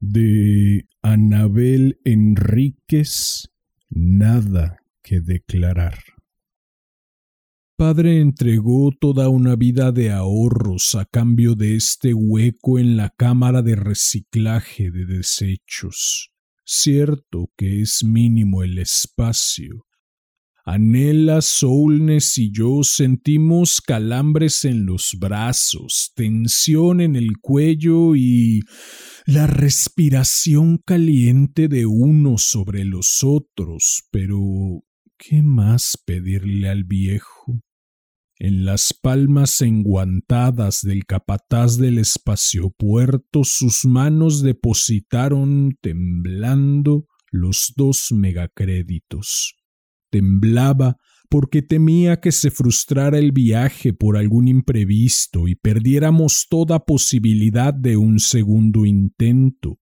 De Anabel Enríquez, nada que declarar. Padre entregó toda una vida de ahorros a cambio de este hueco en la cámara de reciclaje de desechos. Cierto que es mínimo el espacio, Anela, Soulness y yo sentimos calambres en los brazos, tensión en el cuello y la respiración caliente de unos sobre los otros, pero ¿qué más pedirle al viejo? En las palmas enguantadas del capataz del espaciopuerto sus manos depositaron temblando los dos megacréditos. Temblaba porque temía que se frustrara el viaje por algún imprevisto y perdiéramos toda posibilidad de un segundo intento.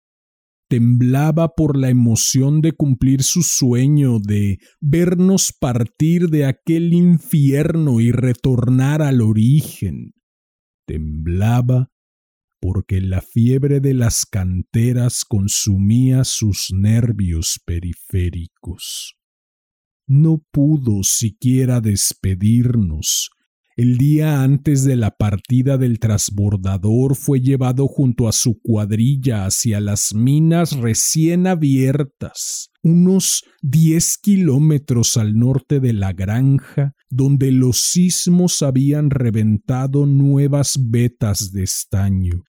Temblaba por la emoción de cumplir su sueño, de vernos partir de aquel infierno y retornar al origen. Temblaba porque la fiebre de las canteras consumía sus nervios periféricos no pudo siquiera despedirnos. El día antes de la partida del transbordador fue llevado junto a su cuadrilla hacia las minas recién abiertas, unos diez kilómetros al norte de la granja, donde los sismos habían reventado nuevas vetas de estaño.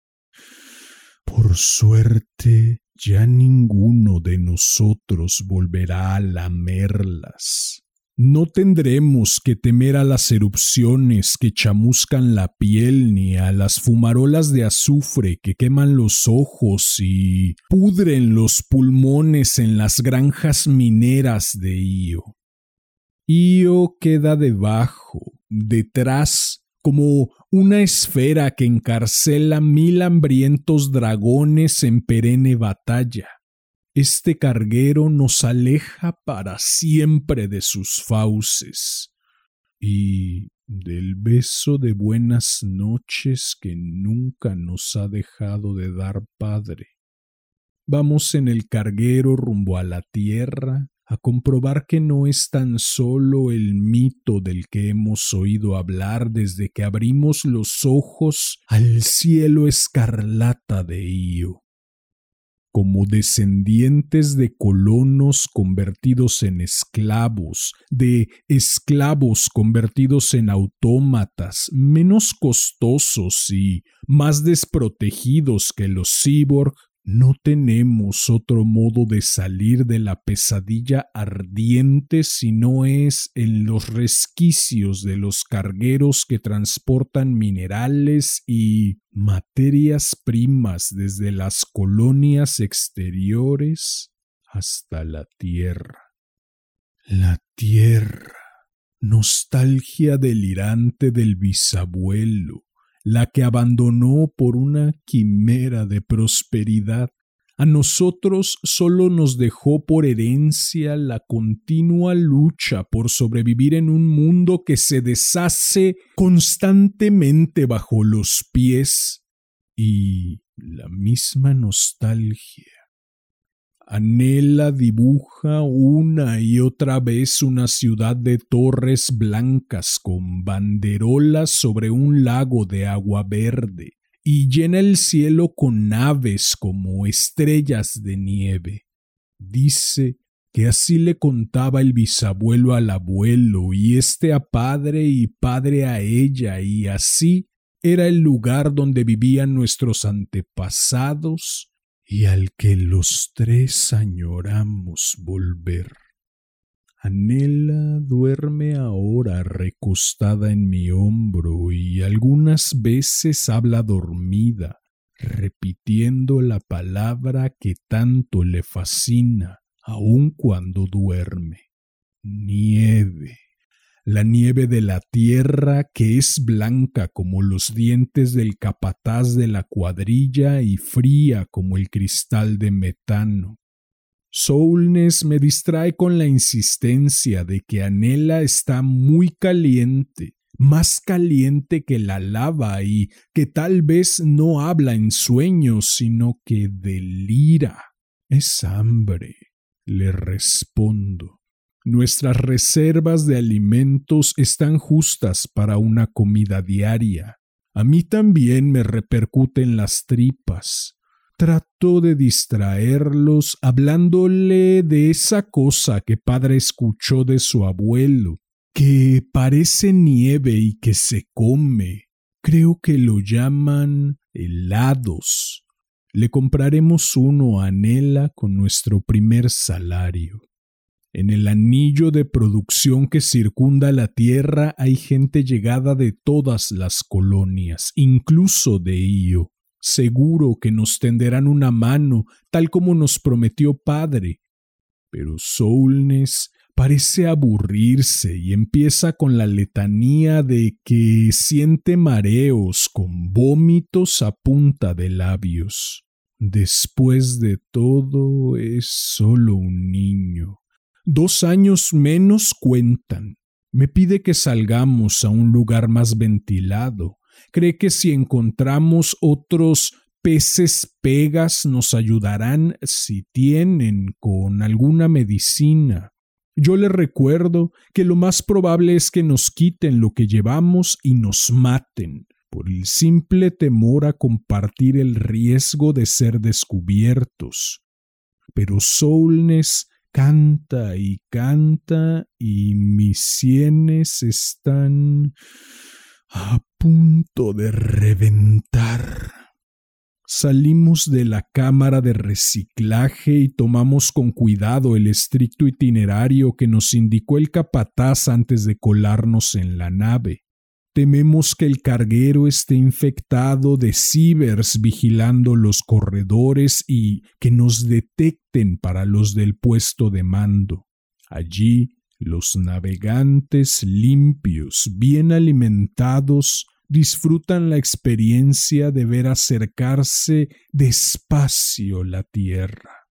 Por suerte, ya ninguno de nosotros volverá a lamerlas. No tendremos que temer a las erupciones que chamuscan la piel ni a las fumarolas de azufre que queman los ojos y pudren los pulmones en las granjas mineras de Io. Io queda debajo, detrás como una esfera que encarcela mil hambrientos dragones en perenne batalla. Este carguero nos aleja para siempre de sus fauces y del beso de buenas noches que nunca nos ha dejado de dar Padre. Vamos en el carguero rumbo a la tierra, a comprobar que no es tan solo el mito del que hemos oído hablar desde que abrimos los ojos al cielo escarlata de Io. Como descendientes de colonos convertidos en esclavos, de esclavos convertidos en autómatas, menos costosos y más desprotegidos que los cyborg, no tenemos otro modo de salir de la pesadilla ardiente si no es en los resquicios de los cargueros que transportan minerales y materias primas desde las colonias exteriores hasta la tierra. La tierra, nostalgia delirante del bisabuelo, la que abandonó por una quimera de prosperidad. A nosotros solo nos dejó por herencia la continua lucha por sobrevivir en un mundo que se deshace constantemente bajo los pies y la misma nostalgia Anhela dibuja una y otra vez una ciudad de torres blancas con banderolas sobre un lago de agua verde y llena el cielo con aves como estrellas de nieve. Dice que así le contaba el bisabuelo al abuelo y este a padre y padre a ella y así era el lugar donde vivían nuestros antepasados y al que los tres añoramos volver. Anela duerme ahora recostada en mi hombro y algunas veces habla dormida, repitiendo la palabra que tanto le fascina, aun cuando duerme. Nieve. La nieve de la tierra que es blanca como los dientes del capataz de la cuadrilla y fría como el cristal de metano. Soulness me distrae con la insistencia de que Anela está muy caliente, más caliente que la lava y que tal vez no habla en sueños, sino que delira. Es hambre, le respondo. Nuestras reservas de alimentos están justas para una comida diaria. A mí también me repercuten las tripas trató de distraerlos hablándole de esa cosa que padre escuchó de su abuelo, que parece nieve y que se come. Creo que lo llaman helados. Le compraremos uno a Nela con nuestro primer salario. En el anillo de producción que circunda la tierra hay gente llegada de todas las colonias, incluso de Io. Seguro que nos tenderán una mano, tal como nos prometió Padre. Pero Soulness parece aburrirse y empieza con la letanía de que siente mareos con vómitos a punta de labios. Después de todo es solo un niño. Dos años menos cuentan. Me pide que salgamos a un lugar más ventilado, cree que si encontramos otros peces pegas nos ayudarán si tienen con alguna medicina. Yo le recuerdo que lo más probable es que nos quiten lo que llevamos y nos maten, por el simple temor a compartir el riesgo de ser descubiertos. Pero Soulness canta y canta y mis sienes están a punto de reventar. Salimos de la cámara de reciclaje y tomamos con cuidado el estricto itinerario que nos indicó el capataz antes de colarnos en la nave. Tememos que el carguero esté infectado de cibers vigilando los corredores y que nos detecten para los del puesto de mando. Allí los navegantes limpios, bien alimentados, disfrutan la experiencia de ver acercarse despacio la tierra.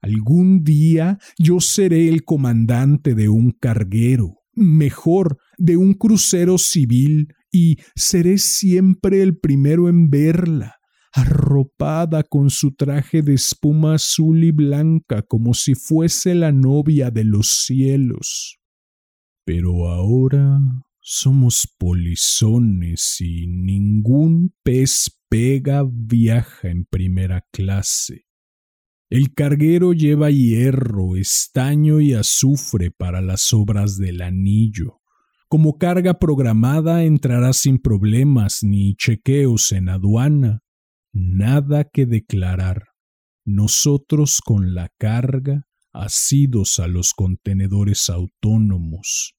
Algún día yo seré el comandante de un carguero, mejor, de un crucero civil, y seré siempre el primero en verla, arropada con su traje de espuma azul y blanca como si fuese la novia de los cielos. Pero ahora somos polizones y ningún pez pega viaja en primera clase. El carguero lleva hierro, estaño y azufre para las obras del anillo. Como carga programada entrará sin problemas ni chequeos en aduana nada que declarar. Nosotros con la carga, asidos a los contenedores autónomos.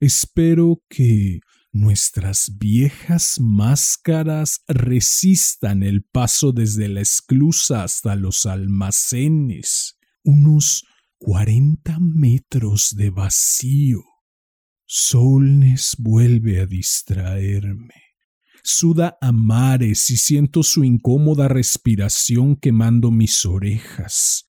Espero que nuestras viejas máscaras resistan el paso desde la esclusa hasta los almacenes, unos cuarenta metros de vacío. Solnes vuelve a distraerme suda a mares y siento su incómoda respiración quemando mis orejas.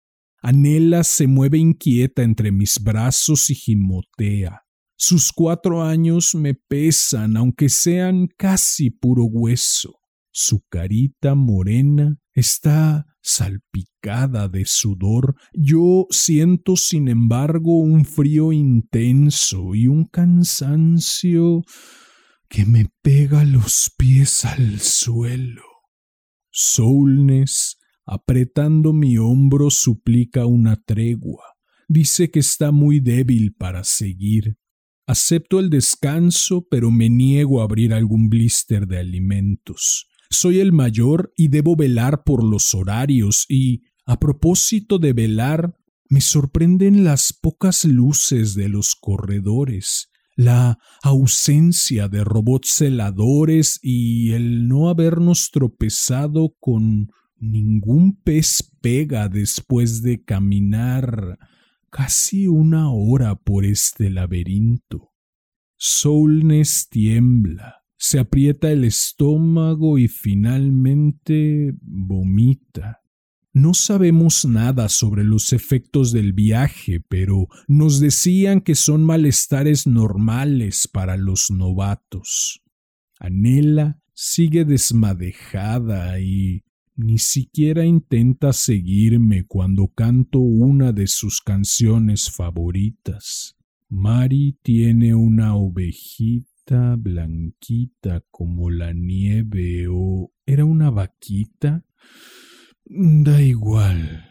Anela se mueve inquieta entre mis brazos y gimotea. Sus cuatro años me pesan, aunque sean casi puro hueso. Su carita morena está salpicada de sudor. Yo siento, sin embargo, un frío intenso y un cansancio que me pega los pies al suelo. Soulness, apretando mi hombro, suplica una tregua. Dice que está muy débil para seguir. Acepto el descanso, pero me niego a abrir algún blister de alimentos. Soy el mayor y debo velar por los horarios y, a propósito de velar, me sorprenden las pocas luces de los corredores la ausencia de robots celadores y el no habernos tropezado con ningún pez pega después de caminar casi una hora por este laberinto. Soulness tiembla, se aprieta el estómago y finalmente vomita. No sabemos nada sobre los efectos del viaje, pero nos decían que son malestares normales para los novatos. Anela sigue desmadejada y ni siquiera intenta seguirme cuando canto una de sus canciones favoritas. Mari tiene una ovejita blanquita como la nieve o era una vaquita Da igual.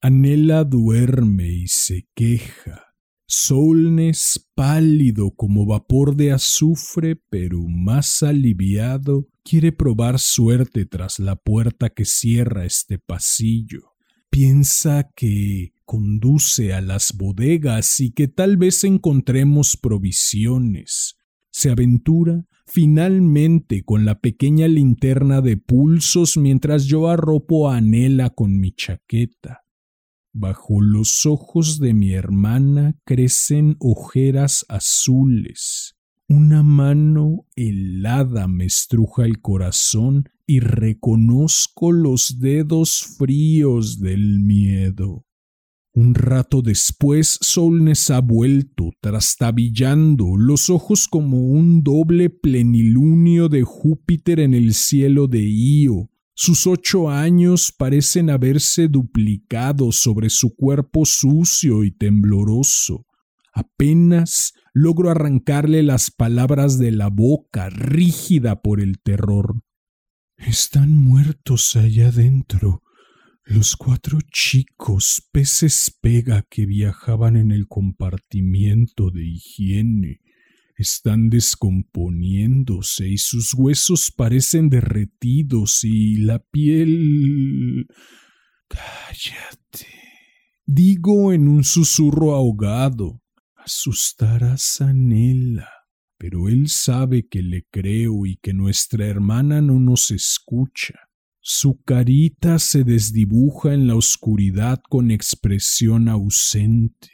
Anela duerme y se queja. Solnes pálido como vapor de azufre, pero más aliviado, quiere probar suerte tras la puerta que cierra este pasillo. Piensa que conduce a las bodegas y que tal vez encontremos provisiones. Se aventura finalmente con la pequeña linterna de pulsos mientras yo arropo a Anela con mi chaqueta. Bajo los ojos de mi hermana crecen ojeras azules. Una mano helada me estruja el corazón y reconozco los dedos fríos del miedo. Un rato después, Solnes ha vuelto, trastabillando, los ojos como un doble plenilunio de Júpiter en el cielo de Io. Sus ocho años parecen haberse duplicado sobre su cuerpo sucio y tembloroso. Apenas logro arrancarle las palabras de la boca, rígida por el terror. Están muertos allá dentro, los cuatro chicos peces pega que viajaban en el compartimiento de higiene están descomponiéndose y sus huesos parecen derretidos y la piel... Cállate. Digo en un susurro ahogado. Asustarás a Nela. Pero él sabe que le creo y que nuestra hermana no nos escucha. Su carita se desdibuja en la oscuridad con expresión ausente.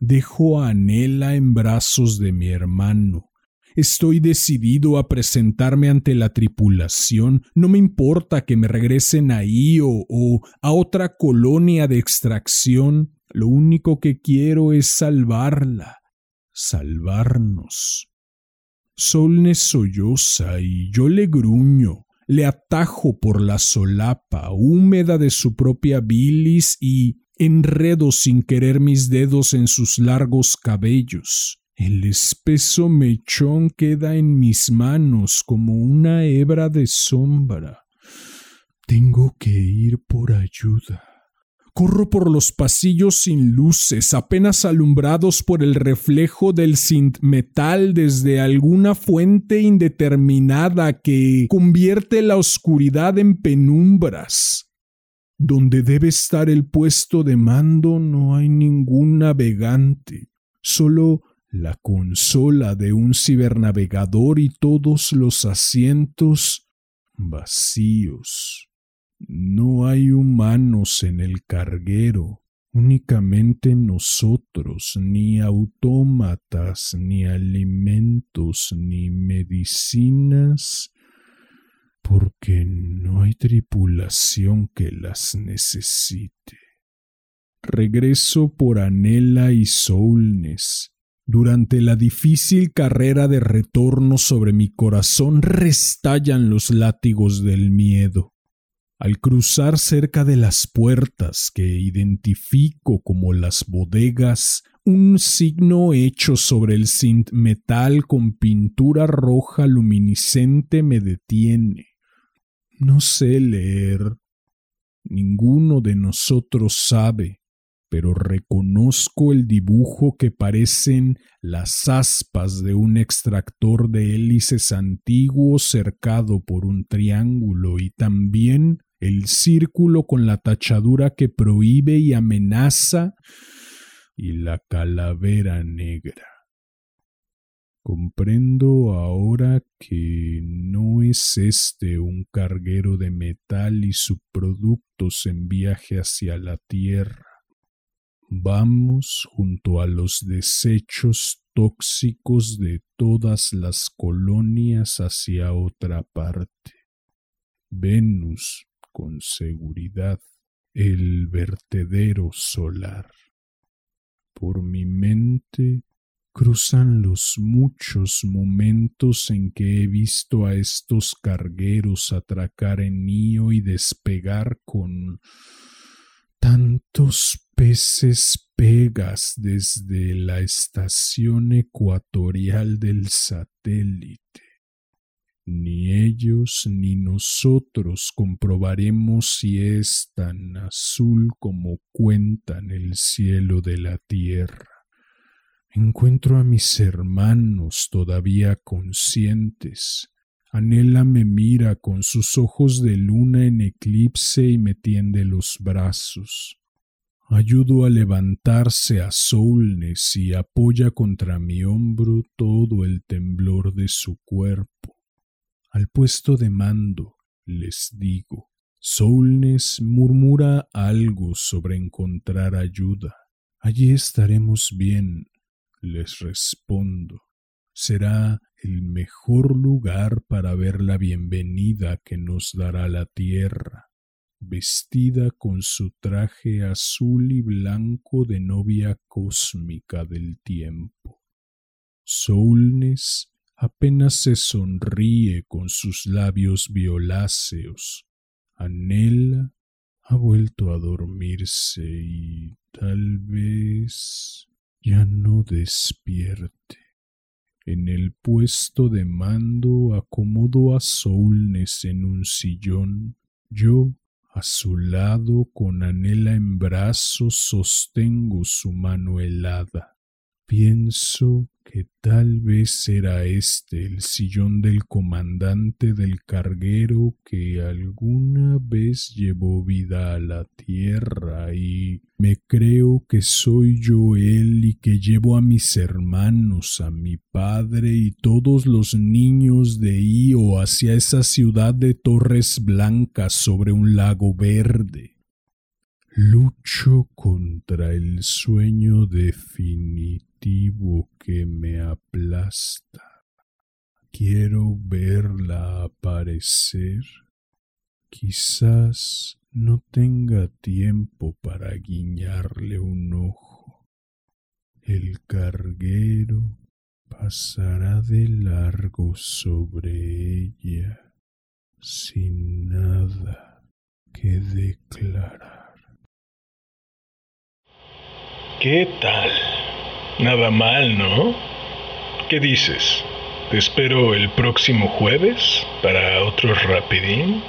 Dejo a Anela en brazos de mi hermano. Estoy decidido a presentarme ante la tripulación. No me importa que me regresen a Io o a otra colonia de extracción. Lo único que quiero es salvarla, salvarnos. Solne solloza y yo le gruño le atajo por la solapa húmeda de su propia bilis y enredo sin querer mis dedos en sus largos cabellos. El espeso mechón queda en mis manos como una hebra de sombra. Tengo que ir por ayuda. Corro por los pasillos sin luces, apenas alumbrados por el reflejo del metal desde alguna fuente indeterminada que convierte la oscuridad en penumbras. Donde debe estar el puesto de mando no hay ningún navegante, solo la consola de un cibernavegador y todos los asientos vacíos. No hay humanos en el carguero, únicamente nosotros, ni autómatas, ni alimentos, ni medicinas, porque no hay tripulación que las necesite. Regreso por Anela y Soulness. Durante la difícil carrera de retorno sobre mi corazón restallan los látigos del miedo. Al cruzar cerca de las puertas que identifico como las bodegas, un signo hecho sobre el cint metal con pintura roja luminiscente me detiene. No sé leer. Ninguno de nosotros sabe, pero reconozco el dibujo que parecen las aspas de un extractor de hélices antiguo cercado por un triángulo y también el círculo con la tachadura que prohíbe y amenaza y la calavera negra. Comprendo ahora que no es este un carguero de metal y subproductos en viaje hacia la Tierra. Vamos junto a los desechos tóxicos de todas las colonias hacia otra parte. Venus, con seguridad, el vertedero solar. Por mi mente cruzan los muchos momentos en que he visto a estos cargueros atracar en Nío y despegar con tantos peces pegas desde la estación ecuatorial del satélite. Ni ellos ni nosotros comprobaremos si es tan azul como cuentan el cielo de la tierra. Encuentro a mis hermanos todavía conscientes. Anhela me mira con sus ojos de luna en eclipse y me tiende los brazos. Ayudo a levantarse a Soulness y apoya contra mi hombro todo el temblor de su cuerpo. Al puesto de mando, les digo, Soulness murmura algo sobre encontrar ayuda. Allí estaremos bien, les respondo. Será el mejor lugar para ver la bienvenida que nos dará la tierra, vestida con su traje azul y blanco de novia cósmica del tiempo. Soulness apenas se sonríe con sus labios violáceos. Anhela ha vuelto a dormirse y tal vez ya no despierte. En el puesto de mando acomodo a Soulness en un sillón. Yo, a su lado, con Anela en brazos, sostengo su mano helada. Pienso que tal vez era este el sillón del comandante del carguero que alguna vez llevó vida a la tierra y me creo que soy yo él y que llevo a mis hermanos, a mi padre y todos los niños de Io hacia esa ciudad de torres blancas sobre un lago verde. Lucho contra el sueño definitivo que me aplasta. Quiero verla aparecer. Quizás no tenga tiempo para guiñarle un ojo. El carguero pasará de largo sobre ella sin nada que declarar. ¿Qué tal? Nada mal, ¿no? ¿Qué dices? ¿Te espero el próximo jueves para otro rapidín?